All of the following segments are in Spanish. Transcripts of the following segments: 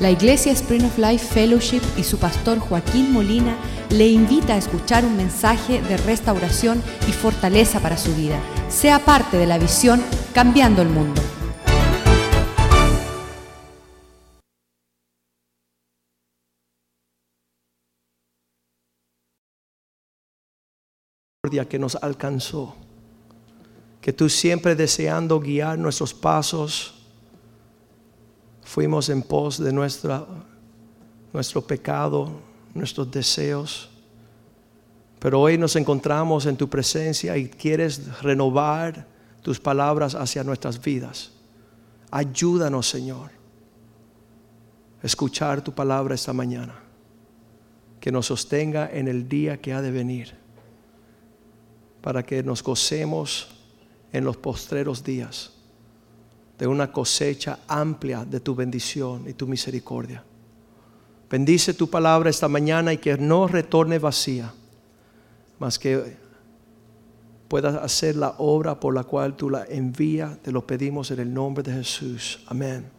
La Iglesia Spring of Life Fellowship y su pastor Joaquín Molina le invita a escuchar un mensaje de restauración y fortaleza para su vida. Sea parte de la visión Cambiando el Mundo. que nos alcanzó, que tú siempre deseando guiar nuestros pasos, fuimos en pos de nuestro pecado, nuestros deseos. Pero hoy nos encontramos en tu presencia y quieres renovar tus palabras hacia nuestras vidas. Ayúdanos, Señor, a escuchar tu palabra esta mañana, que nos sostenga en el día que ha de venir, para que nos gocemos en los postreros días de una cosecha amplia de tu bendición y tu misericordia. Bendice tu palabra esta mañana y que no retorne vacía, mas que puedas hacer la obra por la cual tú la envías. Te lo pedimos en el nombre de Jesús. Amén.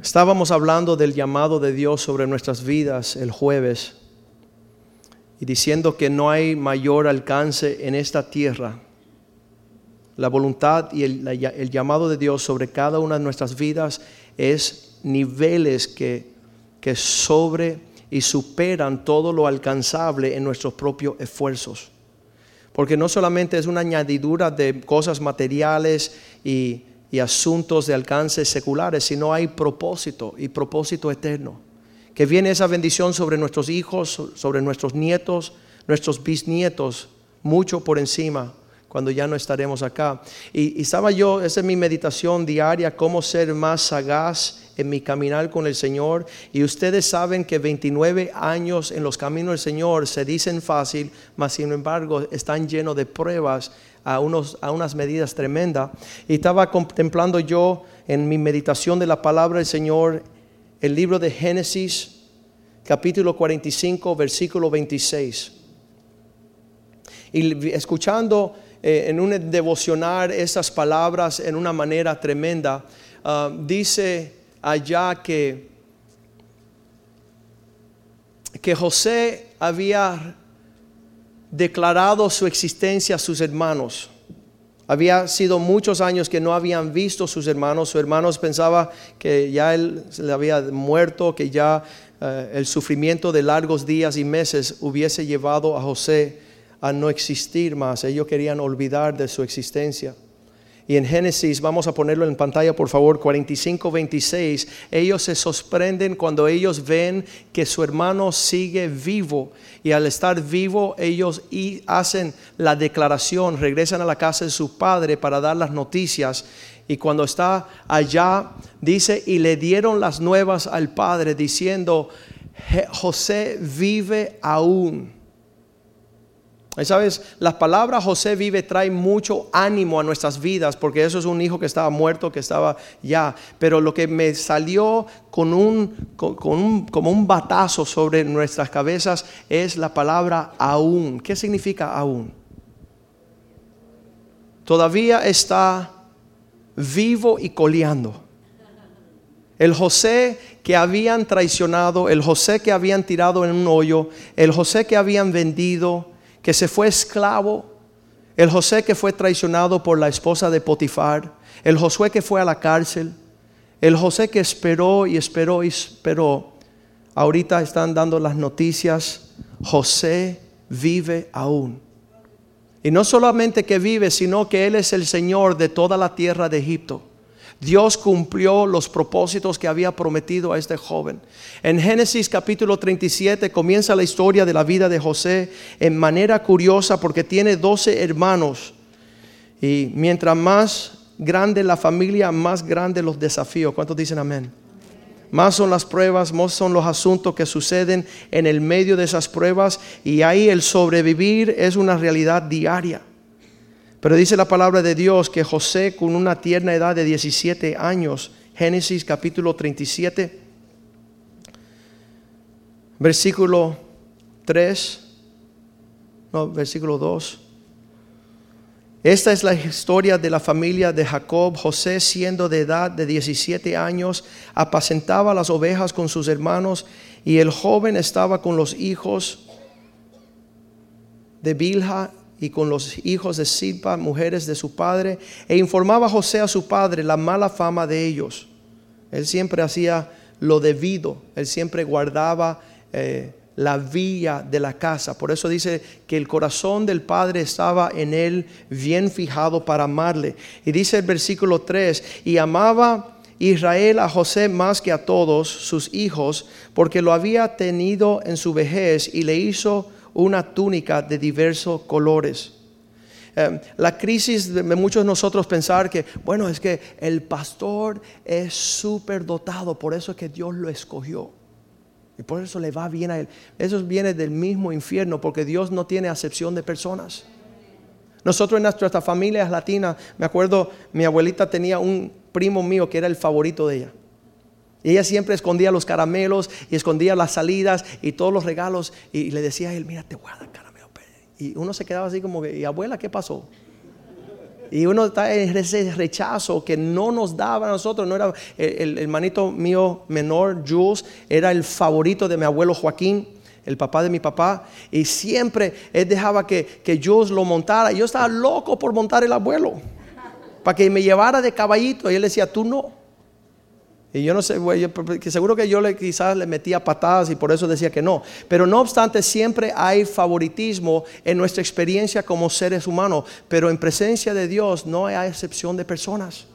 Estábamos hablando del llamado de Dios sobre nuestras vidas el jueves diciendo que no hay mayor alcance en esta tierra. La voluntad y el, llamado de Dios sobre cada una de nuestras vidas es niveles que, que sobre y superan todo lo alcanzable en nuestros propios esfuerzos. Porque no solamente es una añadidura de cosas materiales y, y asuntos de alcance seculares, sino hay propósito y propósito eterno que viene esa bendición sobre nuestros hijos, sobre nuestros nietos, nuestros bisnietos, mucho por encima cuando ya no estaremos acá. Y, estaba yo, esa es mi meditación diaria, cómo ser más sagaz en mi caminar con el Señor. Y ustedes saben que 29 años en los caminos del Señor se dicen fácil, mas sin embargo están llenos de pruebas a, unos, a unas medidas tremendas. Y estaba contemplando yo en mi meditación de la palabra del Señor el libro de Génesis, capítulo 45, versículo 26. Y escuchando eh, en un devocionar esas palabras en una manera tremenda, ah, dice allá que, que José había declarado su existencia a sus hermanos. Había sido muchos años que no habían visto sus hermanos. Sus hermanos pensaba que ya él le había muerto, que ya eh, el sufrimiento de largos días y meses hubiese llevado a José a no existir más. Ellos querían olvidar de su existencia. Y en Génesis, vamos a ponerlo en pantalla por favor, 45, 26, ellos se sorprenden cuando ellos ven que su hermano sigue vivo. Y al estar vivo, ellos hacen la declaración, regresan a la casa de su padre para dar las noticias. Y cuando está allá, dice, y le dieron las nuevas al padre diciendo, José vive aún. Sabes, las palabras José vive trae mucho ánimo a nuestras vidas porque eso es un hijo que estaba muerto, que estaba ya. Pero lo que me salió con un, como un batazo sobre nuestras cabezas es la palabra aún. ¿Qué significa aún? Todavía está vivo y coleando. El José que habían traicionado, el José que habían tirado en un hoyo, el José que habían vendido, que se fue esclavo, el José que fue traicionado por la esposa de Potifar, el Josué que fue a la cárcel, el José que esperó y esperó y esperó. Ahorita están dando las noticias, José vive aún. Y no solamente que vive, sino que Él es el Señor de toda la tierra de Egipto. Dios cumplió los propósitos que había prometido a este joven. En Génesis capítulo 37 comienza la historia de la vida de José en manera curiosa porque tiene 12 hermanos. Y mientras más grande la familia, más grande los desafíos. ¿Cuántos dicen amén? Más son las pruebas, más son los asuntos que suceden en el medio de esas pruebas y ahí el sobrevivir es una realidad diaria. Pero dice la palabra de Dios que José con una tierna edad de 17 años, Génesis capítulo 37, versículo 3, no, versículo 2. Esta es la historia de la familia de Jacob. José, siendo de edad de 17 años, apacentaba las ovejas con sus hermanos y el joven estaba con los hijos de Bilha y con los hijos de Silpa, mujeres de su padre, e informaba a José a su padre la mala fama de ellos. Él siempre hacía lo debido, él siempre guardaba eh, la vía de la casa. Por eso dice que el corazón del Padre estaba en él bien fijado para amarle. Y dice el versículo 3, y amaba Israel a José más que a todos sus hijos, porque lo había tenido en su vejez y le hizo una túnica de diversos colores. Eh, la crisis de muchos de nosotros pensar que, bueno, es que el pastor es súper dotado, por eso es que Dios lo escogió. Y por eso le va bien a él. Eso viene del mismo infierno, porque Dios no tiene acepción de personas. Nosotros en nuestras familias latinas, me acuerdo, mi abuelita tenía un primo mío que era el favorito de ella. Y ella siempre escondía los caramelos y escondía las salidas y todos los regalos. Y le decía a él, mira, te voy a dar caramelo. Y uno se quedaba así como ¿y abuela qué pasó? Y uno está en ese rechazo que no nos daba a nosotros. No era el, hermanito mío menor, Jules, era el favorito de mi abuelo Joaquín, el papá de mi papá. Y siempre él dejaba que, que Jules lo montara. Yo estaba loco por montar el abuelo, para que me llevara de caballito. Y él decía, tú no. Y yo no sé, que seguro que yo le, quizás le metía patadas y por eso decía que no. Pero no obstante, siempre hay favoritismo en nuestra experiencia como seres humanos. Pero en presencia de Dios no hay excepción de personas.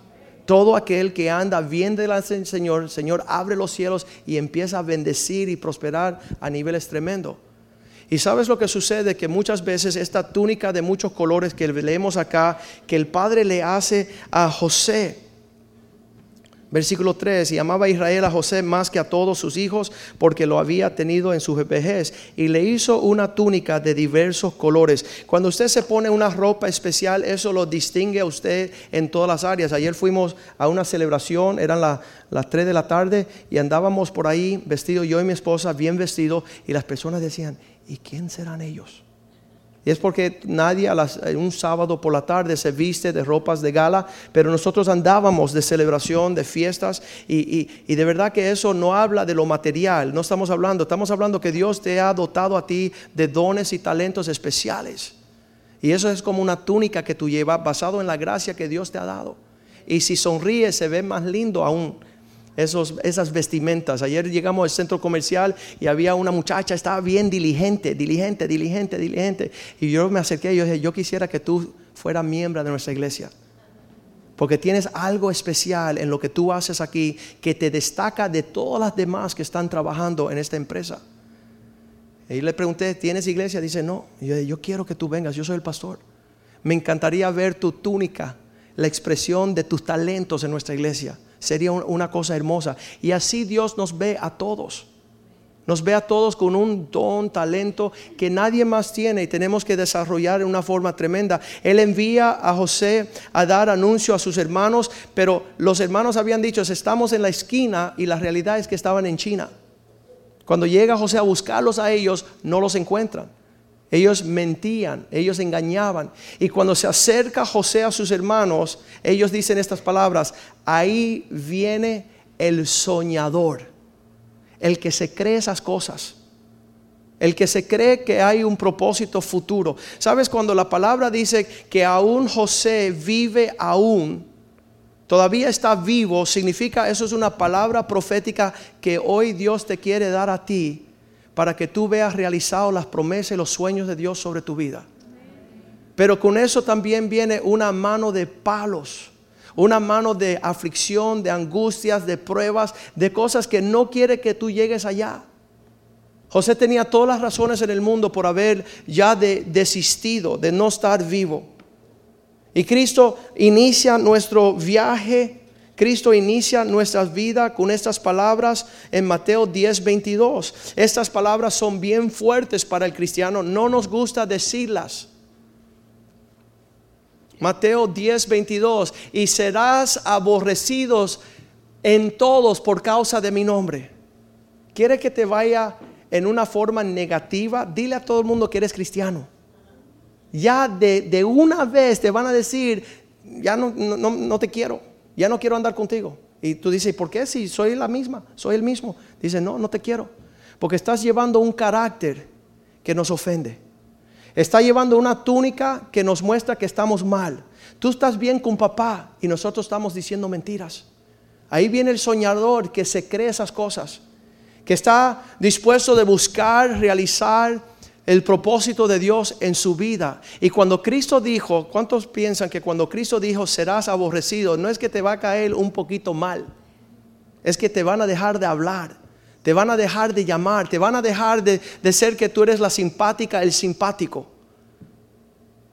Todo aquel que anda bien delante del Señor, el Señor abre los cielos y empieza a bendecir y prosperar a niveles tremendos. Y sabes lo que sucede, que muchas veces esta túnica de muchos colores que leemos acá, que el Padre le hace a José, Versículo 3, y amaba a Israel a José más que a todos sus hijos porque lo había tenido en su vejez y le hizo una túnica de diversos colores. Cuando usted se pone una ropa especial, eso lo distingue a usted en todas las áreas. Ayer fuimos a una celebración, eran las 3 de la tarde y andábamos por ahí vestidos, yo y mi esposa bien vestidos y las personas decían, ¿y quién serán ellos? Y es porque nadie un sábado por la tarde se viste de ropas de gala, pero nosotros andábamos de celebración, de fiestas, y, y, de verdad que eso no habla de lo material, no estamos hablando, estamos hablando que Dios te ha dotado a ti de dones y talentos especiales. Y eso es como una túnica que tú llevas basado en la gracia que Dios te ha dado. Y si sonríes se ve más lindo aún esos, esas vestimentas. Ayer llegamos al centro comercial y había una muchacha, estaba bien diligente, diligente, diligente, diligente. Y yo me acerqué y yo dije, yo quisiera que tú fueras miembro de nuestra iglesia. Porque tienes algo especial en lo que tú haces aquí que te destaca de todas las demás que están trabajando en esta empresa. Y le pregunté, ¿tienes iglesia? Dice, no. Yo dije, yo quiero que tú vengas, yo soy el pastor. Me encantaría ver tu túnica, la expresión de tus talentos en nuestra iglesia. Sería una cosa hermosa. Y así Dios nos ve a todos. Nos ve a todos con un don, talento que nadie más tiene y tenemos que desarrollar en una forma tremenda. Él envía a José a dar anuncio a sus hermanos, pero los hermanos habían dicho, estamos en la esquina y la realidad es que estaban en China. Cuando llega José a buscarlos a ellos, no los encuentran. Ellos mentían, ellos engañaban. Y cuando se acerca José a sus hermanos, ellos dicen estas palabras, ahí viene el soñador, el que se cree esas cosas, el que se cree que hay un propósito futuro. ¿Sabes cuando la palabra dice que aún José vive aún? Todavía está vivo, significa eso es una palabra profética que hoy Dios te quiere dar a ti para que tú veas realizados las promesas y los sueños de Dios sobre tu vida. Pero con eso también viene una mano de palos, una mano de aflicción, de angustias, de pruebas, de cosas que no quiere que tú llegues allá. José tenía todas las razones en el mundo por haber ya desistido, de no estar vivo. Y Cristo inicia nuestro viaje Cristo inicia nuestras vidas con estas palabras en Mateo 10, 22. Estas palabras son bien fuertes para el cristiano, no nos gusta decirlas. Mateo 10, 22. Y serás aborrecidos en todos por causa de mi nombre. ¿Quiere que te vaya en una forma negativa? Dile a todo el mundo que eres cristiano. ya de, una vez te van a decir, ya no, no, te quiero, ya no quiero andar contigo. Y tú dices, ¿por qué? Si soy la misma, soy el mismo. Dice, no, no te quiero. Porque estás llevando un carácter que nos ofende. Está llevando una túnica que nos muestra que estamos mal. Tú estás bien con papá y nosotros estamos diciendo mentiras. Ahí viene el soñador que se cree esas cosas, que está dispuesto de buscar, realizar el propósito de Dios en su vida. Y cuando Cristo dijo, ¿cuántos piensan que cuando Cristo dijo serás aborrecido, no es que te va a caer un poquito mal, es que te van a dejar de hablar, te van a dejar de llamar, te van a dejar de, de ser que tú eres la simpática, el simpático.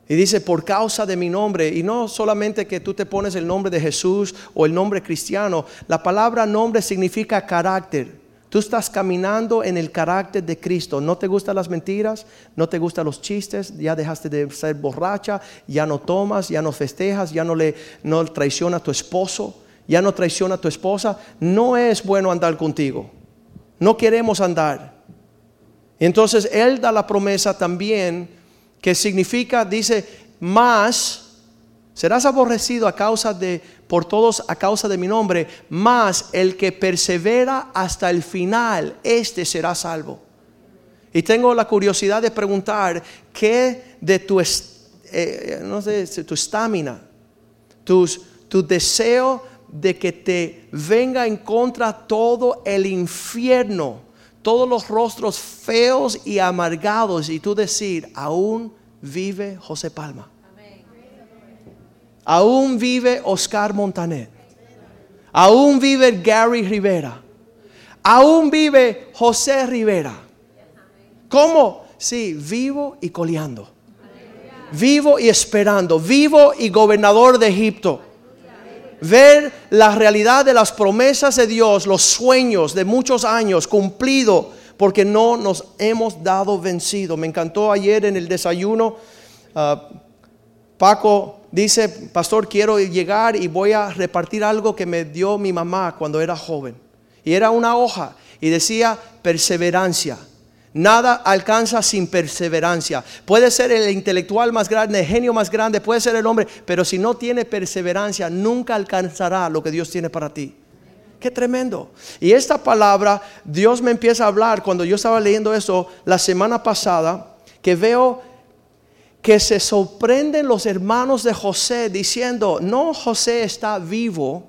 Y dice, por causa de mi nombre, y no solamente que tú te pones el nombre de Jesús o el nombre cristiano, la palabra nombre significa carácter. Tú estás caminando en el carácter de Cristo. No te gustan las mentiras, no te gustan los chistes, ya dejaste de ser borracha, ya no tomas, ya no festejas, ya no le no traiciona a tu esposo, ya no traiciona a tu esposa. No es bueno andar contigo. No queremos andar. Entonces Él da la promesa también que significa, dice, más serás aborrecido a causa de por todos a causa de mi nombre, más el que persevera hasta el final, este será salvo. Y tengo la curiosidad de preguntar qué de tu eh, tu estamina, tu deseo de que te venga en contra todo el infierno, todos los rostros feos y amargados y tú decir, aún vive José Palma. Aún vive Oscar Montaner. Aún vive Gary Rivera. Aún vive José Rivera. ¿Cómo? Sí, vivo y coleando. Vivo y esperando. Vivo y gobernador de Egipto. Ver la realidad de las promesas de Dios, los sueños de muchos años cumplido porque no nos hemos dado vencido. Me encantó ayer en el desayuno. Ah, Paco dice, pastor, quiero llegar y voy a repartir algo que me dio mi mamá cuando era joven. Y era una hoja y decía perseverancia. Nada alcanza sin perseverancia. Puede ser el intelectual más grande, el genio más grande, puede ser el hombre, pero si no tiene perseverancia, nunca alcanzará lo que Dios tiene para ti. Qué tremendo. Y esta palabra, Dios me empieza a hablar cuando yo estaba leyendo eso la semana pasada, que veo que se sorprenden los hermanos de José diciendo, no José está vivo,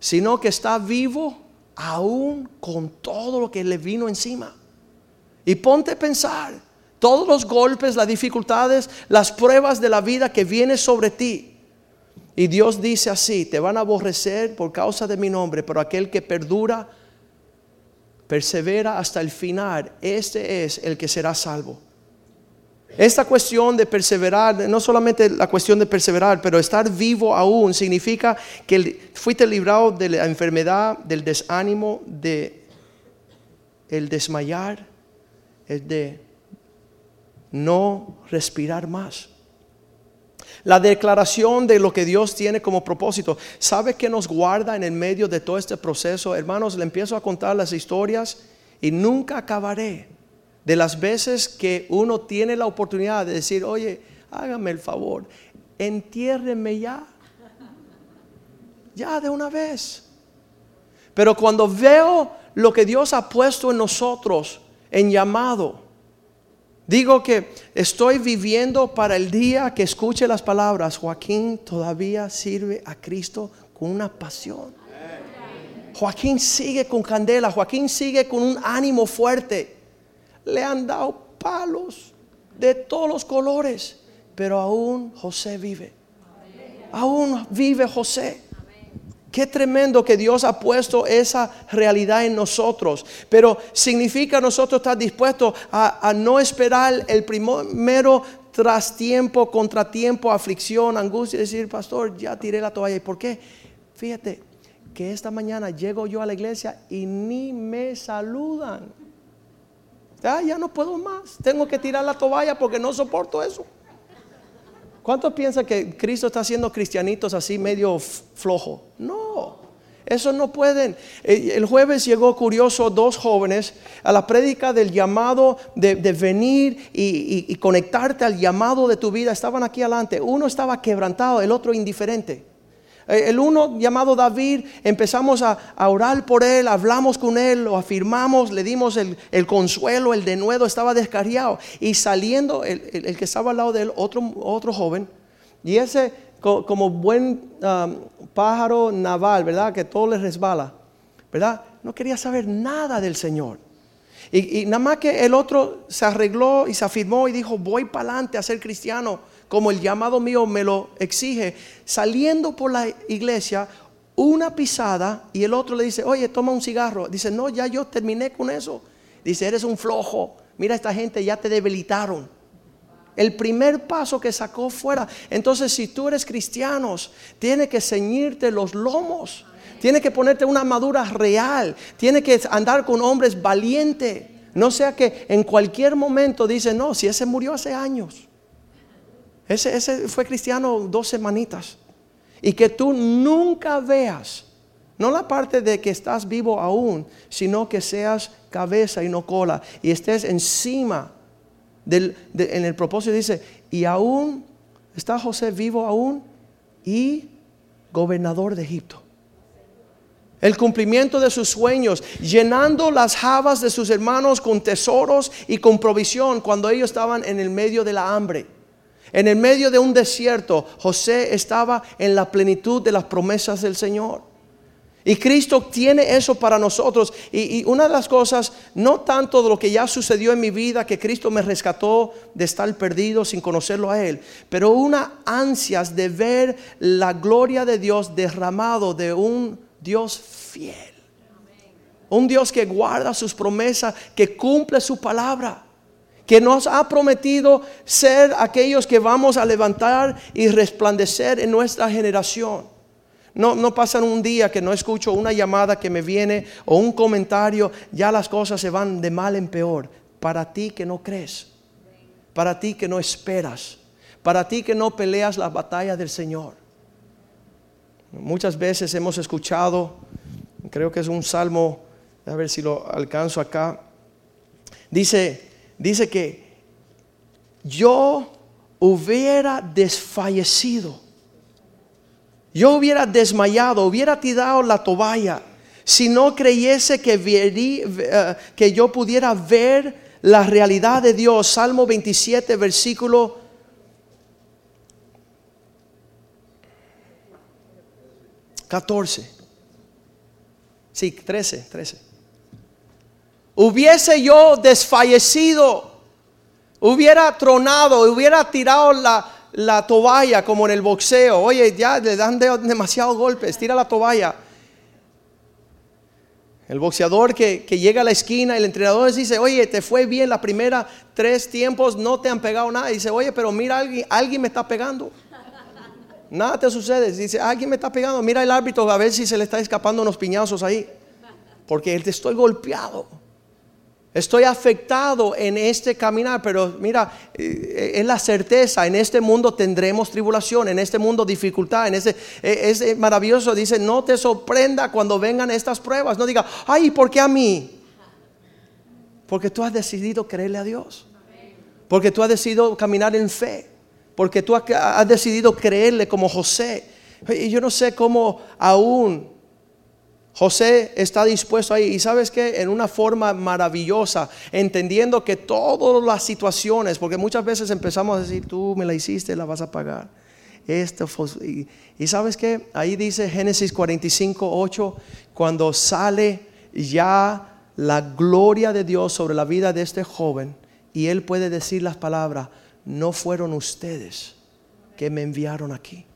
sino que está vivo aún con todo lo que le vino encima. Y ponte a pensar, todos los golpes, las dificultades, las pruebas de la vida que vienen sobre ti. Y Dios dice así, te van a aborrecer por causa de mi nombre, pero aquel que perdura, persevera hasta el final, este es el que será salvo. Esta cuestión de perseverar, no solamente la cuestión de perseverar, pero estar vivo aún significa que fuiste librado de la enfermedad, del desánimo, de el desmayar, es de no respirar más. La declaración de lo que Dios tiene como propósito. ¿Sabe que nos guarda en el medio de todo este proceso? Hermanos, le empiezo a contar las historias y nunca acabaré de las veces que uno tiene la oportunidad de decir, oye, hágame el favor, entiérrenme ya. Ya de una vez. Pero cuando veo lo que Dios ha puesto en nosotros, en llamado, digo que estoy viviendo para el día que escuche las palabras, Joaquín todavía sirve a Cristo con una pasión. Joaquín sigue con candela, Joaquín sigue con un ánimo fuerte le han dado palos de todos los colores, pero aún José vive. Aún vive José. Qué tremendo que Dios ha puesto esa realidad en nosotros. Pero significa nosotros estar dispuestos a, no esperar el primero tras tiempo, contratiempo, aflicción, angustia decir, pastor, ya tiré la toalla. ¿Y por qué? Fíjate que esta mañana llego yo a la iglesia y ni me saludan. Ya, no puedo más. Tengo que tirar la toalla porque no soporto eso. ¿Cuántos piensan que Cristo está haciendo cristianitos así medio flojo? No. Eso no pueden. Eh, el jueves llegó curioso dos jóvenes a la prédica del llamado de, venir y, conectarte al llamado de tu vida. Estaban aquí adelante. Uno estaba quebrantado, el otro indiferente. Eh, el uno llamado David, empezamos a, orar por él, hablamos con él, lo afirmamos, le dimos el, consuelo, el denuedo, estaba descarriado. Y saliendo, el, que estaba al lado de él, otro, joven, y ese como buen um, pájaro naval, ¿verdad? Que todo le resbala, ¿verdad? No quería saber nada del Señor. Y, nada más que el otro se arregló y se afirmó y dijo, voy para adelante a ser cristiano, como el llamado mío me lo exige. Saliendo por la iglesia, una pisada y el otro le dice, oye, toma un cigarro. Dice, no, ya yo terminé con eso. Dice, eres un flojo. Mira, esta gente ya te debilitaron el primer paso que sacó fuera. Entonces, si tú eres cristiano, tiene que ceñirte los lomos. Tiene que ponerte una armadura real. Tiene que andar con hombres valientes. No sea que en cualquier momento dice, no, si ese murió hace años. Ese, fue cristiano dos semanitas. Y que tú nunca veas, no la parte de que estás vivo aún, sino que seas cabeza y no cola. Y estés encima en el propósito dice, y aún está José vivo aún y gobernador de Egipto. El cumplimiento de sus sueños, llenando las jabas de sus hermanos con tesoros y con provisión cuando ellos estaban en el medio de la hambre. En el medio de un desierto, José estaba en la plenitud de las promesas del Señor. Y Cristo tiene eso para nosotros. Y, una de las cosas, no tanto de lo que ya sucedió en mi vida, que Cristo me rescató de estar perdido sin conocerlo a Él, pero una ansias de ver la gloria de Dios derramado de un Dios fiel. Un Dios que guarda sus promesas, que cumple su palabra que nos ha prometido ser aquellos que vamos a levantar y resplandecer en nuestra generación. No, no pasan un día que no escucho una llamada que me viene o un comentario, ya las cosas se van de mal en peor. Para ti que no crees, para ti que no esperas, para ti que no peleas la batalla del Señor. Muchas veces hemos escuchado, creo que es un salmo, a ver si lo alcanzo acá. Dice, dice que yo hubiera desfallecido yo hubiera desmayado, hubiera tirado la toalla si no creyese que, eh, que yo pudiera ver la realidad de Dios. Salmo 27, versículo 14. Sí, 13, 13. Hubiese yo desfallecido, hubiera tronado, hubiera tirado la, la toalla como en el boxeo. Oye, ya le dan demasiados golpes, tira la toalla. El boxeador que, llega a la esquina, el entrenador dice, oye, te fue bien la primera tres tiempos, no te han pegado nada. Y dice, oye, pero mira, alguien, alguien me está pegando. Nada te sucede. Dice, alguien me está pegando. Mira el árbitro a ver si se le está escapando unos piñazos ahí. Porque él te estoy golpeado. Estoy afectado en este caminar, pero mira, eh, es la certeza, en este mundo tendremos tribulación, en este mundo dificultad, en ese, eh, es maravilloso, dice, no te sorprenda cuando vengan estas pruebas, no diga, ay, ¿por qué a mí? Porque tú has decidido creerle a Dios, porque tú has decidido caminar en fe, porque tú has decidido creerle como José. Y yo no sé cómo aún José está dispuesto ahí y sabes que en una forma maravillosa, entendiendo que todas las situaciones, porque muchas veces empezamos a decir, tú me la hiciste, la vas a pagar. Esto y, y, sabes que ahí dice Génesis 45, 8, cuando sale ya la gloria de Dios sobre la vida de este joven y él puede decir las palabras, no fueron ustedes que me enviaron aquí.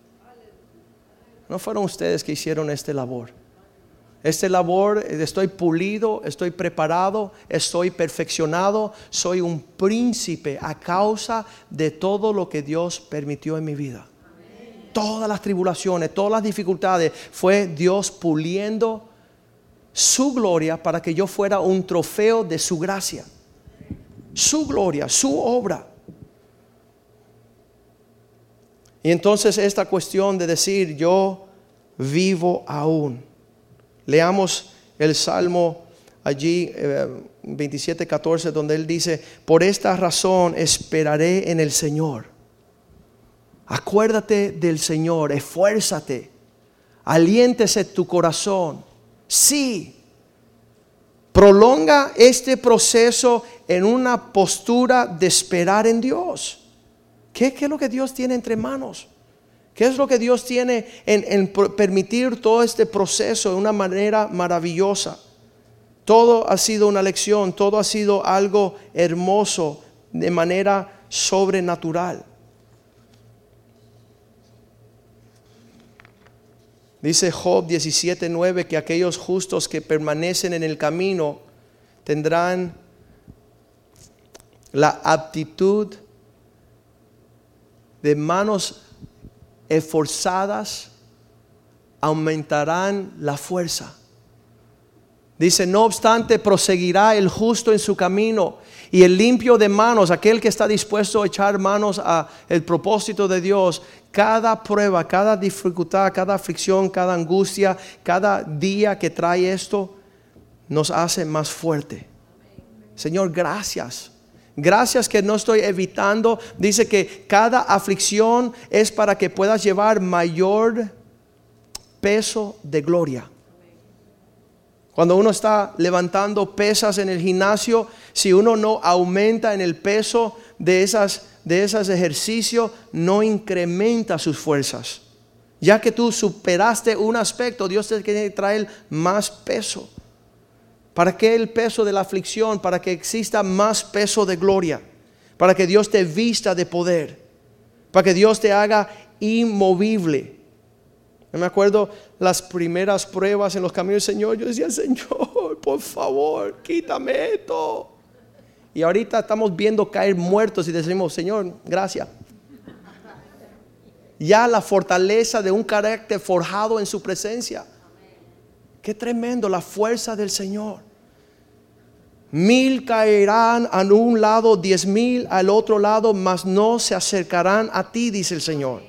No fueron ustedes que hicieron esta labor este labor, estoy pulido, estoy preparado, estoy perfeccionado, soy un príncipe a causa de todo lo que Dios permitió en mi vida. Todas las tribulaciones, todas las dificultades, fue Dios puliendo su gloria para que yo fuera un trofeo de su gracia. Su gloria, su obra. Y entonces esta cuestión de decir yo vivo aún Leamos el Salmo allí, eh, 27, 14, donde él dice, por esta razón esperaré en el Señor. Acuérdate del Señor, esfuérzate, aliéntese tu corazón. Sí, prolonga este proceso en una postura de esperar en Dios. ¿Qué, es lo que Dios tiene entre manos? ¿Qué es lo que Dios tiene en, permitir todo este proceso de una manera maravillosa? Todo ha sido una lección, todo ha sido algo hermoso de manera sobrenatural. Dice Job 17:9 que aquellos justos que permanecen en el camino tendrán la aptitud de manos esforzadas, aumentarán la fuerza. Dice, no obstante, proseguirá el justo en su camino y el limpio de manos, aquel que está dispuesto a echar manos a el propósito de Dios, cada prueba, cada dificultad, cada aflicción, cada angustia, cada día que trae esto, nos hace más fuerte. Señor, gracias. Gracias que no estoy evitando. Dice que cada aflicción es para que puedas llevar mayor peso de gloria. Cuando uno está levantando pesas en el gimnasio, si uno no aumenta en el peso de esas de esos ejercicios, no incrementa sus fuerzas. Ya que tú superaste un aspecto, Dios te quiere traer más peso. ¿Para qué el peso de la aflicción? Para que exista más peso de gloria. Para que Dios te vista de poder. Para que Dios te haga inmovible. Yo me acuerdo las primeras pruebas en los caminos del Señor. Yo decía, Señor, por favor, quítame esto. Y ahorita estamos viendo caer muertos y decimos, Señor, gracias. Ya la fortaleza de un carácter forjado en su presencia. Qué tremendo la fuerza del Señor. Mil caerán a un lado, diez mil al otro lado, mas no se acercarán a ti, dice el Señor.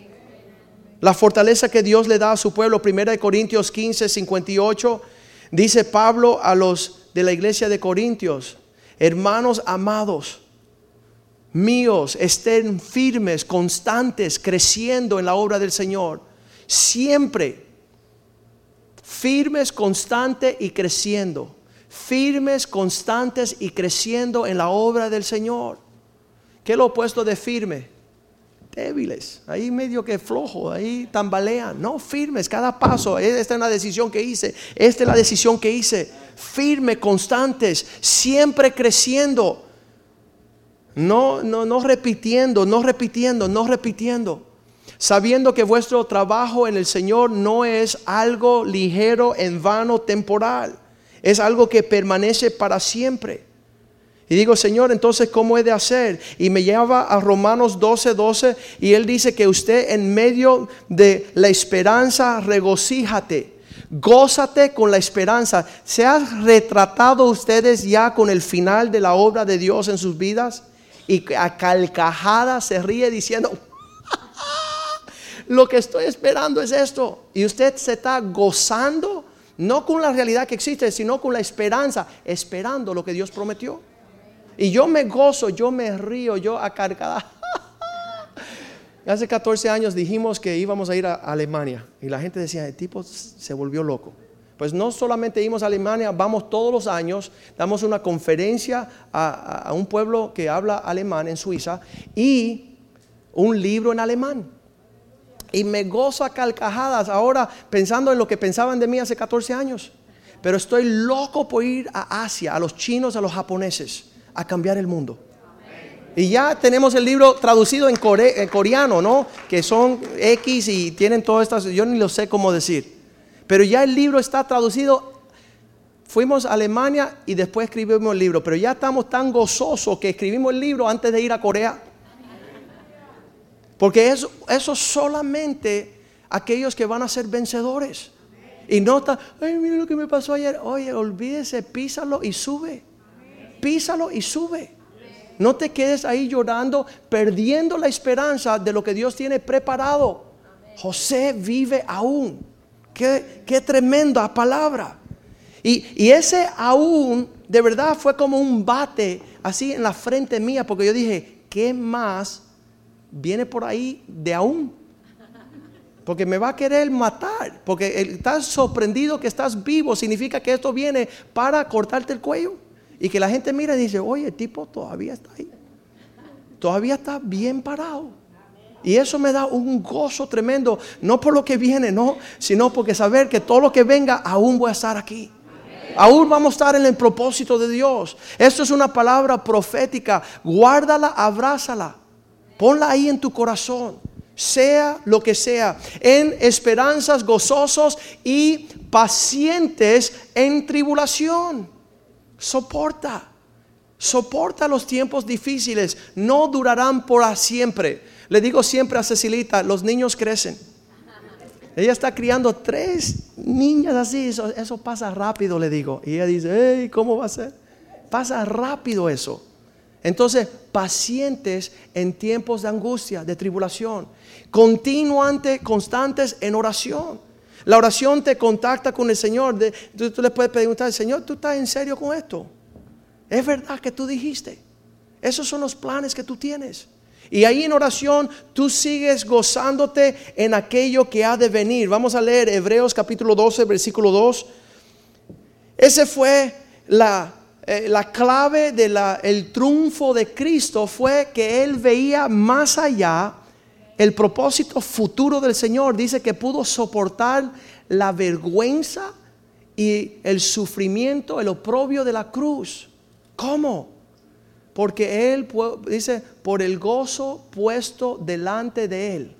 La fortaleza que Dios le da a su pueblo, 1 Corintios 15, 58, dice Pablo a los de la iglesia de Corintios, hermanos amados, míos, estén firmes, constantes, creciendo en la obra del Señor. Siempre firmes, constantes y creciendo. Firmes, constantes y creciendo en la obra del Señor. ¿Qué es lo opuesto de firme? débiles, ahí medio que flojo, ahí tambalean, no firmes, cada paso, esta es una decisión que hice, esta es la decisión que hice, firme, constantes, siempre creciendo, no, no, no repitiendo, no repitiendo, no repitiendo, sabiendo que vuestro trabajo en el Señor no es algo ligero, en vano, temporal, es algo que permanece para siempre. Y digo, Señor, entonces, ¿cómo he de hacer? Y me lleva a Romanos 12, 12, y él dice que usted en medio de la esperanza, regocíjate, gózate con la esperanza. ¿Se han retratado ustedes ya con el final de la obra de Dios en sus vidas? Y a calcajada se ríe diciendo, lo que estoy esperando es esto. Y usted se está gozando, no con la realidad que existe, sino con la esperanza, esperando lo que Dios prometió. Y yo me gozo, yo me río, yo a. Hace 14 años dijimos que íbamos a ir a Alemania y la gente decía, el tipo se volvió loco. Pues no solamente íbamos a Alemania, vamos todos los años, damos una conferencia a un pueblo que habla alemán en Suiza y un libro en alemán. Y me gozo a carcajadas ahora pensando en lo que pensaban de mí hace 14 años. Pero estoy loco por ir a Asia, a los chinos, a los japoneses a cambiar el mundo. Y ya tenemos el libro traducido en, coreano, ¿no? Que son X y tienen todas estas, yo ni lo sé cómo decir. Pero ya el libro está traducido. Fuimos a Alemania y después escribimos el libro, pero ya estamos tan gozosos que escribimos el libro antes de ir a Corea. Porque eso, eso solamente aquellos que van a ser vencedores. Y no está, ay, mira lo que me pasó ayer. Oye, olvídese, písalo y sube písalo y sube. No te quedes ahí llorando, perdiendo la esperanza de lo que Dios tiene preparado. José vive aún. Qué, qué tremenda palabra. Y, y ese aún, de verdad, fue como un bate así en la frente mía, porque yo dije, ¿qué más viene por ahí de aún? Porque me va a querer matar. Porque estás sorprendido que estás vivo. Significa que esto viene para cortarte el cuello. Y que la gente mira y dice, oye, el tipo todavía está ahí. Todavía está bien parado. Y eso me da un gozo tremendo. No por lo que viene, no. Sino porque saber que todo lo que venga, aún voy a estar aquí. Aún vamos a estar en el propósito de Dios. Esto es una palabra profética. Guárdala, abrázala. Ponla ahí en tu corazón sea lo que sea, en esperanzas gozosos y pacientes en tribulación. Soporta, soporta los tiempos difíciles, no durarán por siempre. Le digo siempre a Cecilita, los niños crecen. Ella está criando tres niñas así, eso, pasa rápido, le digo. Y ella dice, hey, ¿cómo va a ser? Pasa rápido eso. Entonces, pacientes en tiempos de angustia, de tribulación continuamente, constantes en oración. La oración te contacta con el Señor. tú, le puedes preguntar, Señor, ¿tú estás en serio con esto? Es verdad que tú dijiste. Esos son los planes que tú tienes. Y ahí en oración tú sigues gozándote en aquello que ha de venir. Vamos a leer Hebreos capítulo 12, versículo 2. Ese fue la, eh, la clave del triunfo de Cristo, fue que Él veía más allá el propósito futuro del Señor dice que pudo soportar la vergüenza y el sufrimiento, el oprobio de la cruz. ¿Cómo? Porque Él dice, por el gozo puesto delante de Él.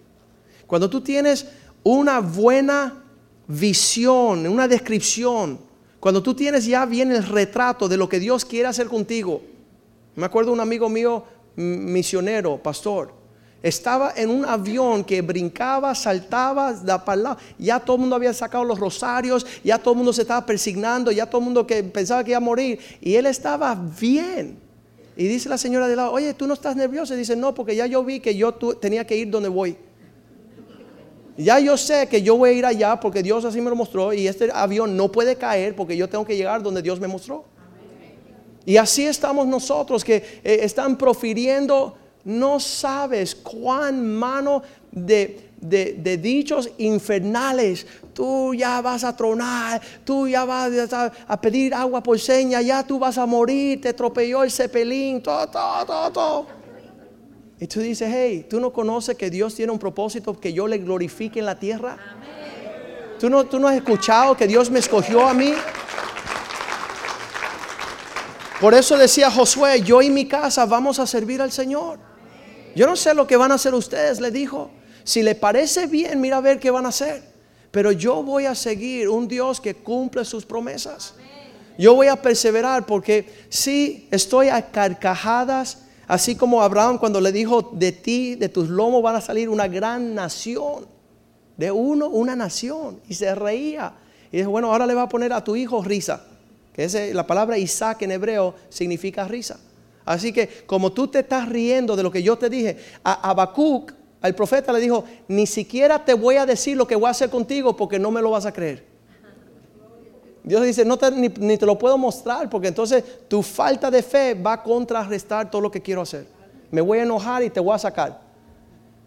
Cuando tú tienes una buena visión, una descripción, cuando tú tienes ya bien el retrato de lo que Dios quiere hacer contigo. Me acuerdo un amigo mío, misionero, pastor, estaba en un avión que brincaba, saltaba, da para Ya todo el mundo había sacado los rosarios, ya todo el mundo se estaba persignando, ya todo el mundo que pensaba que iba a morir. Y él estaba bien. Y dice la señora de lado, oye, ¿tú no estás nervioso? Y dice, no, porque ya yo vi que yo tenía que ir donde voy. Ya yo sé que yo voy a ir allá porque Dios así me lo mostró y este avión no puede caer porque yo tengo que llegar donde Dios me mostró. Y así estamos nosotros que eh, están profiriendo no sabes cuán mano de, dichos infernales. Tú ya vas a tronar, tú ya vas a, pedir agua por seña, ya tú vas a morir, te atropelló el cepelín, todo, todo, todo, todo. Y tú dices, hey, tú no conoces que Dios tiene un propósito que yo le glorifique en la tierra. ¿Tú no, tú no has escuchado que Dios me escogió a mí. Por eso decía Josué, yo y mi casa vamos a servir al Señor. Yo no sé lo que van a hacer ustedes, le dijo. Si le parece bien, mira a ver qué van a hacer. Pero yo voy a seguir un Dios que cumple sus promesas. Yo voy a perseverar porque si estoy a carcajadas, así como Abraham cuando le dijo, de ti, de tus lomos van a salir una gran nación. De uno, una nación. Y se reía. Y dijo, bueno, ahora le va a poner a tu hijo risa. Que es la palabra Isaac en hebreo significa risa. Así que como tú te estás riendo de lo que yo te dije, a Habacuc, al profeta le dijo, ni siquiera te voy a decir lo que voy a hacer contigo porque no me lo vas a creer. Dios dice, no ni, ni, te lo puedo mostrar porque entonces tu falta de fe va a contrarrestar todo lo que quiero hacer. Me voy a enojar y te voy a sacar.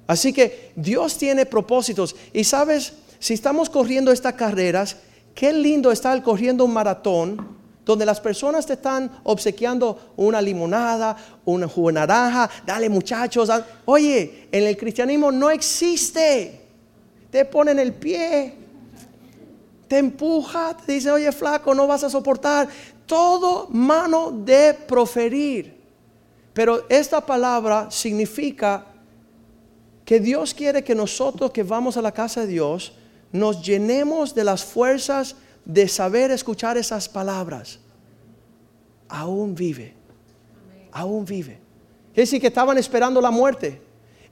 Así que Dios tiene propósitos. Y sabes, si estamos corriendo estas carreras, qué lindo estar corriendo un maratón donde las personas te están obsequiando una limonada, una jugo naranja, dale muchachos. Oye, en el cristianismo no existe. Te ponen el pie, te empuja, te dice, oye flaco, no vas a soportar. Todo mano de proferir. Pero esta palabra significa que Dios quiere que nosotros que vamos a la casa de Dios nos llenemos de las fuerzas de saber escuchar esas palabras. Aún vive. Aún vive. Es decir, que estaban esperando la muerte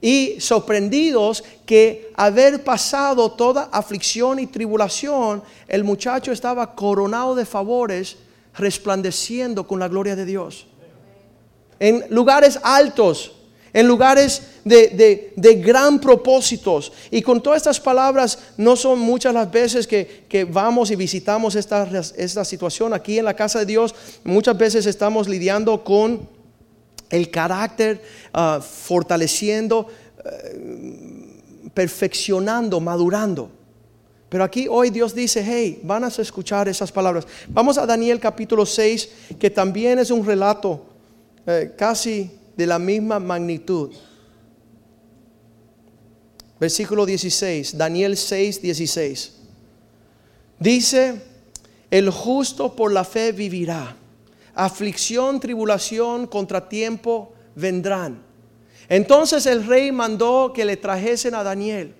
y sorprendidos que haber pasado toda aflicción y tribulación, el muchacho estaba coronado de favores, resplandeciendo con la gloria de Dios. En lugares altos, en lugares de, gran propósitos. Y con todas estas palabras, no son muchas las veces que, vamos y visitamos esta, esta, situación aquí en la casa de Dios. Muchas veces estamos lidiando con el carácter, ah, fortaleciendo, eh, perfeccionando, madurando. Pero aquí hoy Dios dice, hey, van a escuchar esas palabras. Vamos a Daniel capítulo 6, que también es un relato eh, casi de la misma magnitud. Versículo 16, Daniel 6, 16. Dice, el justo por la fe vivirá. Aflicción, tribulación, contratiempo vendrán. Entonces el rey mandó que le trajesen a Daniel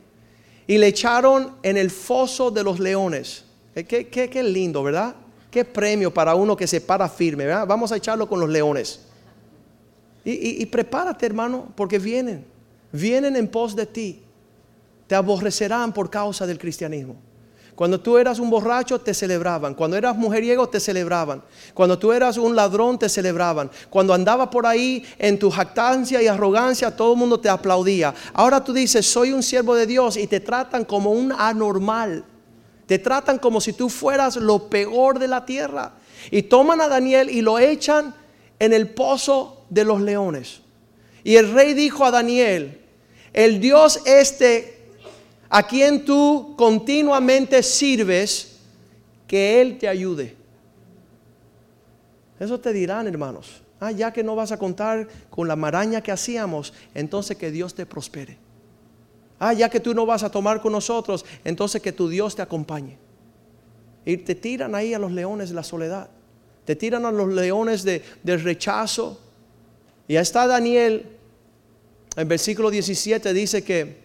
y le echaron en el foso de los leones. Eh, qué, qué lindo, ¿verdad? Qué premio para uno que se para firme. Vamos a echarlo con los leones. Y, prepárate, hermano, porque vienen. Vienen en pos de ti. Te aborrecerán por causa del cristianismo. Cuando tú eras un borracho, te celebraban. Cuando eras mujeriego, te celebraban. Cuando tú eras un ladrón, te celebraban. Cuando andaba por ahí en tu jactancia y arrogancia, todo el mundo te aplaudía. Ahora tú dices, soy un siervo de Dios y te tratan como un anormal. Te tratan como si tú fueras lo peor de la tierra. Y toman a Daniel y lo echan en el pozo de los leones. Y el rey dijo a Daniel, el Dios este a quien tú continuamente sirves, que Él te ayude. Eso te dirán, hermanos. Ah, ya que no vas a contar con la maraña que hacíamos, entonces que Dios te prospere. Ah, ya que tú no vas a tomar con nosotros, entonces que tu Dios te acompañe. Y te tiran ahí a los leones de la soledad. Te tiran a los leones de, del rechazo, y ahí está Daniel, en versículo 17 dice que,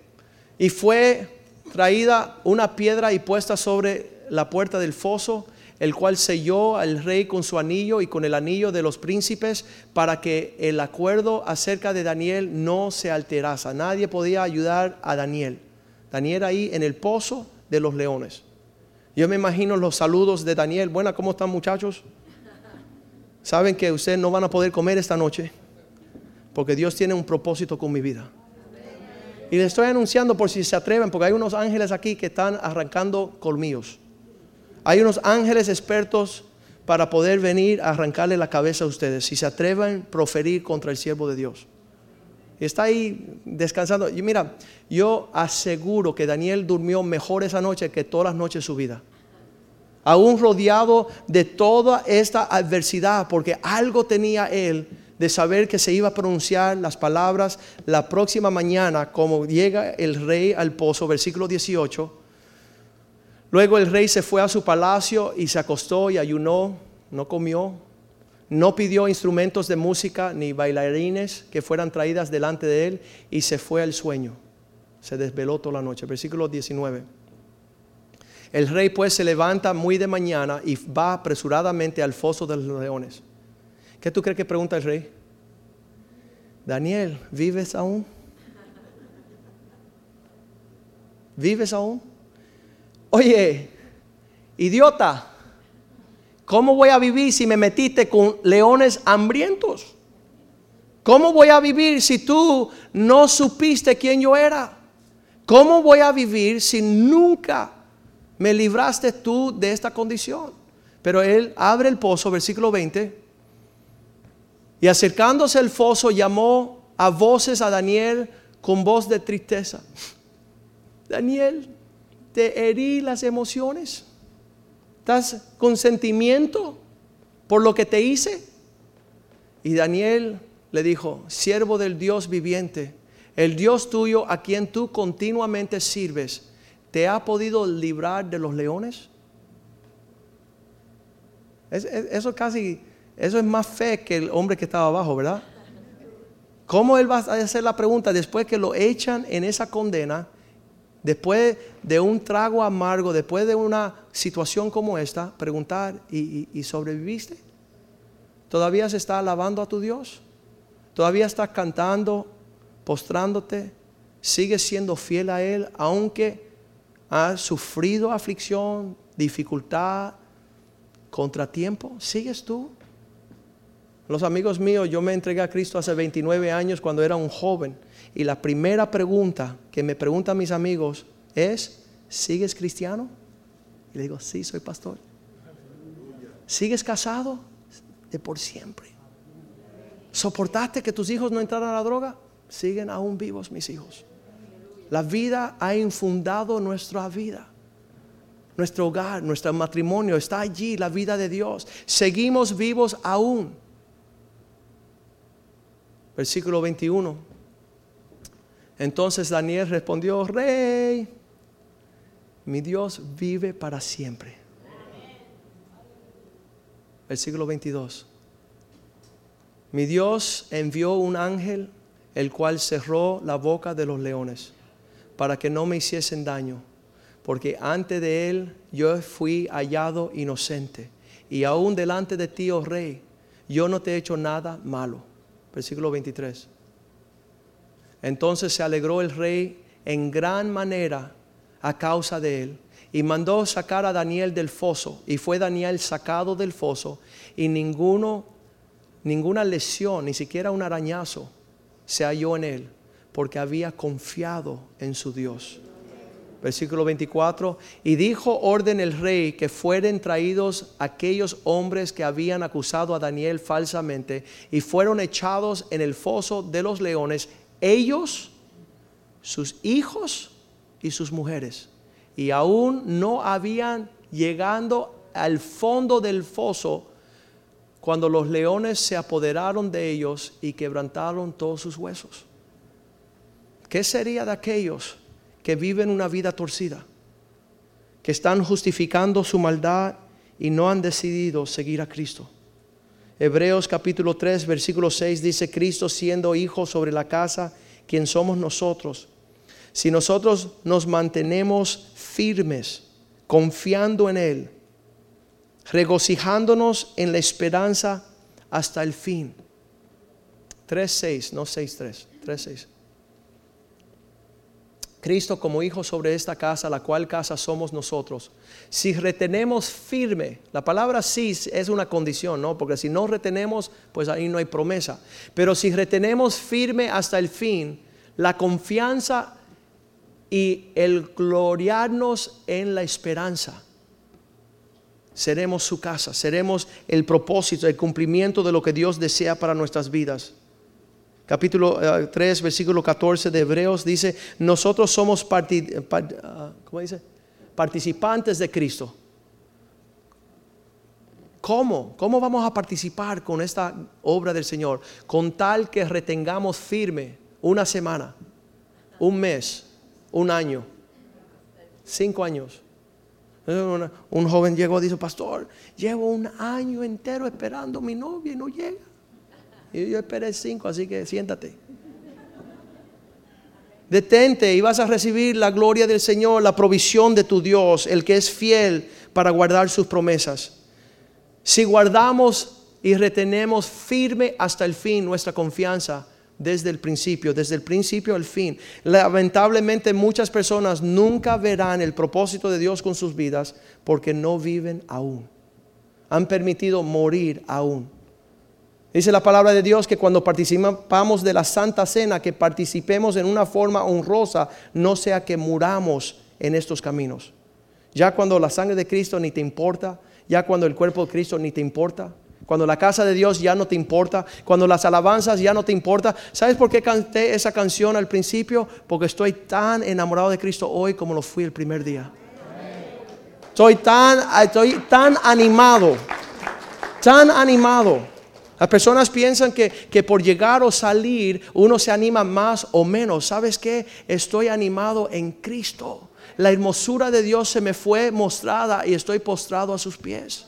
y fue traída una piedra y puesta sobre la puerta del foso, el cual selló al rey con su anillo y con el anillo de los príncipes para que el acuerdo acerca de Daniel no se alterase. Nadie podía ayudar a Daniel. Daniel ahí en el pozo de los leones. Yo me imagino los saludos de Daniel. Buena, ¿cómo están muchachos? Saben que ustedes no van a poder comer esta noche porque Dios tiene un propósito con mi vida. Y le estoy anunciando por si se atreven, porque hay unos ángeles aquí que están arrancando colmillos. Hay unos ángeles expertos para poder venir a arrancarle la cabeza a ustedes, si se atreven a proferir contra el siervo de Dios. Está ahí descansando. Y mira, yo aseguro que Daniel durmió mejor esa noche que todas las noches de su vida. Aún rodeado de toda esta adversidad, porque algo tenía él de saber que se iba a pronunciar las palabras la próxima mañana, como llega el rey al pozo, versículo 18. Luego el rey se fue a su palacio y se acostó y ayunó, no comió, no pidió instrumentos de música ni bailarines que fueran traídas delante de él y se fue al sueño. Se desveló toda la noche. Versículo 19. El rey pues se levanta muy de mañana y va apresuradamente al foso de los leones. ¿Qué tú crees que pregunta el rey? Daniel, ¿vives aún? ¿Vives aún? Oye, idiota, ¿cómo voy a vivir si me metiste con leones hambrientos? ¿Cómo voy a vivir si tú no supiste quién yo era? ¿Cómo voy a vivir si nunca me libraste tú de esta condición? Pero él abre el pozo, versículo 20, y acercándose al foso llamó a voces a Daniel con voz de tristeza. Daniel, te herí las emociones. ¿Estás con sentimiento por lo que te hice? Y Daniel le dijo, siervo del Dios viviente, el Dios tuyo a quien tú continuamente sirves, ¿te ha podido librar de los leones? eso casi eso es más fe que el hombre que estaba abajo, ¿verdad? ¿Cómo él va a hacer la pregunta después que lo echan en esa condena? Después de un trago amargo, después de una situación como esta, preguntar, ¿y, sobreviviste? ¿Todavía se está alabando a tu Dios? ¿Todavía estás cantando, postrándote? ¿Sigues siendo fiel a Él aunque has sufrido aflicción, dificultad, contratiempo? ¿Sigues tú? Los amigos míos, yo me entregué a Cristo hace 29 años cuando era un joven. Y la primera pregunta que me preguntan mis amigos es, ¿sigues cristiano? Y le digo, sí, soy pastor. ¿Sigues casado? De por siempre. ¿Soportaste que tus hijos no entraran a la droga? Siguen aún vivos mis hijos. La vida ha infundado nuestra vida. Nuestro hogar, nuestro matrimonio está allí, la vida de Dios. Seguimos vivos aún. Versículo 21. Entonces Daniel respondió, rey, mi Dios vive para siempre. Versículo 22. Mi Dios envió un ángel, el cual cerró la boca de los leones, para que no me hiciesen daño, porque antes de él yo fui hallado inocente, y aún delante de ti, oh rey, yo no te he hecho nada malo. Versículo 23. Entonces se alegró el rey en gran manera a causa de él, y mandó sacar a Daniel del foso, y fue Daniel sacado del foso, y ninguno ninguna lesión, ni siquiera un arañazo se halló en él, porque había confiado en su Dios. Versículo 24, y dijo orden el rey que fueren traídos aquellos hombres que habían acusado a Daniel falsamente y fueron echados en el foso de los leones, ellos, sus hijos y sus mujeres. Y aún no habían llegando al fondo del foso cuando los leones se apoderaron de ellos y quebrantaron todos sus huesos. ¿Qué sería de aquellos que viven una vida torcida? Que están justificando su maldad y no han decidido seguir a Cristo. Hebreos capítulo 3, versículo 6 dice, Cristo siendo hijo sobre la casa, quien somos nosotros. Si nosotros nos mantenemos firmes, confiando en Él, regocijándonos en la esperanza hasta el fin. 3.6, no 6.3, 3.6. Cristo como hijo sobre esta casa, la cual casa somos nosotros. Si retenemos firme, la palabra sí es una condición, ¿no? Porque si no retenemos, pues ahí no hay promesa. Pero si retenemos firme hasta el fin, la confianza y el gloriarnos en la esperanza seremos su casa, seremos el propósito, el cumplimiento de lo que Dios desea para nuestras vidas. Capítulo 3, eh, versículo 14 de Hebreos dice, nosotros somos ah, participantes de Cristo. ¿Cómo? ¿Cómo vamos a participar con esta obra del Señor? Con tal que retengamos firme una semana, un mes, un año, cinco años un joven llegó y dijo, pastor, llevo un año entero esperando a mi novia y no llega. Y yo esperé cinco, así que siéntate. Detente y vas a recibir la gloria del Señor, la provisión de tu Dios, el que es fiel para guardar sus promesas. Si guardamos y retenemos firme hasta el fin nuestra confianza, desde el principio, desde el principio al fin. Lamentablemente muchas personas nunca verán el propósito de Dios con sus vidas porque no viven aún. Han permitido morir aún. Dice la palabra de Dios que cuando participamos de la Santa Cena, que participemos en una forma honrosa, no sea que muramos en estos caminos. Ya cuando la sangre de Cristo ni te importa, ya cuando el cuerpo de Cristo ni te importa, cuando la casa de Dios ya no te importa, cuando las alabanzas ya no te importa. ¿Sabes por qué canté esa canción al principio? Porque estoy tan enamorado de Cristo hoy como lo fui el primer día. Estoy tan, estoy tan animado, tan animado. Las personas piensan que, que, por llegar o salir uno se anima más o menos. ¿Sabes qué? Estoy animado en Cristo. La hermosura de Dios se me fue mostrada y estoy postrado a sus pies.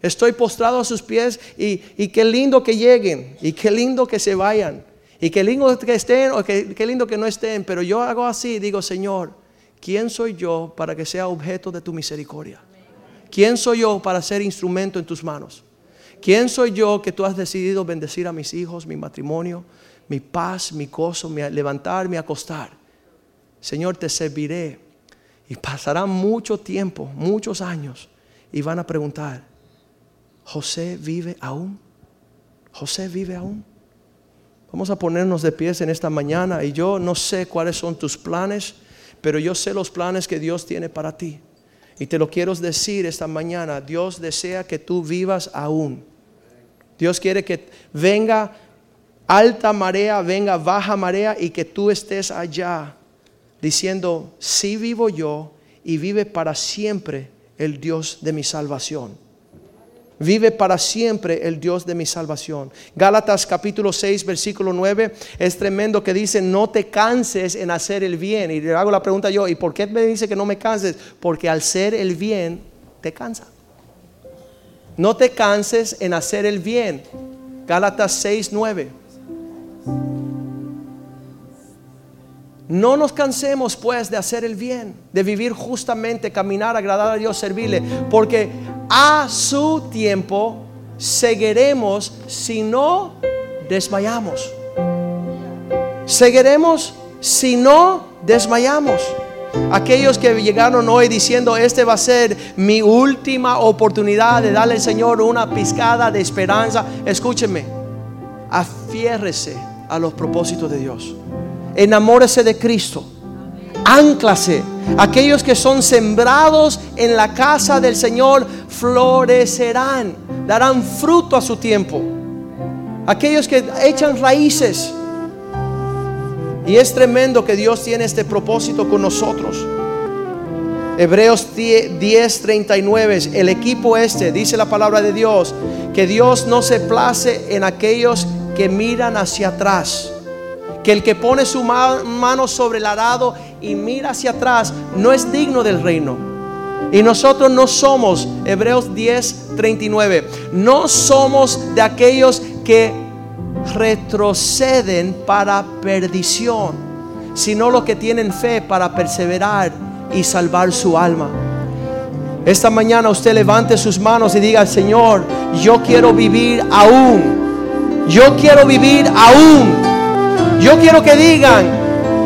Estoy postrado a sus pies y, qué lindo que lleguen y qué lindo que se vayan y qué lindo que estén o qué, qué lindo que no estén. Pero yo hago así, digo, Señor, ¿quién soy yo para que sea objeto de tu misericordia? ¿Quién soy yo para ser instrumento en tus manos? ¿Quién soy yo que tú has decidido bendecir a mis hijos, mi matrimonio, mi paz, mi gozo, mi levantar, mi acostar? Señor, te serviré. Y pasará mucho tiempo, muchos años, y van a preguntar, José vive aún. José vive aún. Vamos a ponernos de pies en esta mañana y yo no sé cuáles son tus planes, pero yo sé los planes que Dios tiene para ti. Y te lo quiero decir esta mañana, Dios desea que tú vivas aún. Dios quiere que venga alta marea, venga baja marea y que tú estés allá diciendo, sí vivo yo y vive para siempre el Dios de mi salvación. Vive para siempre el Dios de mi salvación. Gálatas capítulo 6, versículo 9 es tremendo que dice, no te canses en hacer el bien. Y le hago la pregunta yo, ¿y por qué me dice que no me canses? Porque al ser el bien te cansa. No te canses en hacer el bien. Gálatas 6, 9. No nos cansemos pues de hacer el bien, de vivir justamente, caminar, agradar a Dios, servirle, porque a su tiempo seguiremos si no desmayamos. Seguiremos si no desmayamos. Aquellos que llegaron hoy diciendo, este va a ser mi última oportunidad de darle al Señor una pizcada de esperanza, escúcheme, afiérrese a los propósitos de Dios enamórese de Cristo. Anclase. Aquellos que son sembrados en la casa del Señor florecerán, darán fruto a su tiempo. Aquellos que echan raíces. Y es tremendo que Dios tiene este propósito con nosotros. Hebreos 10, 39, el equipo este, dice la palabra de Dios, que Dios no se place en aquellos que miran hacia atrás que el que pone su mano sobre el arado y mira hacia atrás no es digno del reino. Y nosotros no somos, Hebreos 10, 39, no somos de aquellos que retroceden para perdición, sino los que tienen fe para perseverar y salvar su alma. Esta mañana usted levante sus manos y diga, Señor, yo quiero vivir aún. Yo quiero vivir aún yo quiero que digan,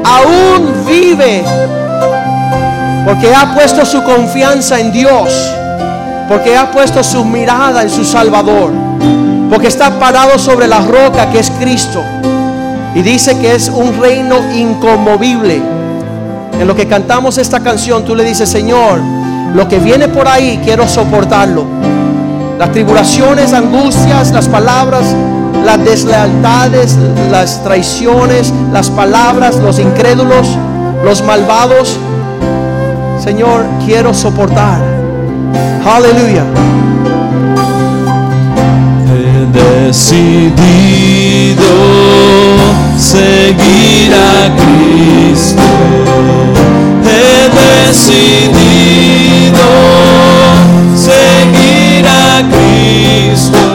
aún vive, porque ha puesto su confianza en Dios, porque ha puesto su mirada en su Salvador, porque está parado sobre la roca que es Cristo. Y dice que es un reino inconmovible. En lo que cantamos esta canción, tú le dices, Señor, lo que viene por ahí quiero soportarlo. Las tribulaciones, angustias, las palabras las deslealtades, las traiciones, las palabras, los incrédulos, los malvados. Señor, quiero soportar. Aleluya decidido seguir a Cristo. He decidido seguir a Cristo.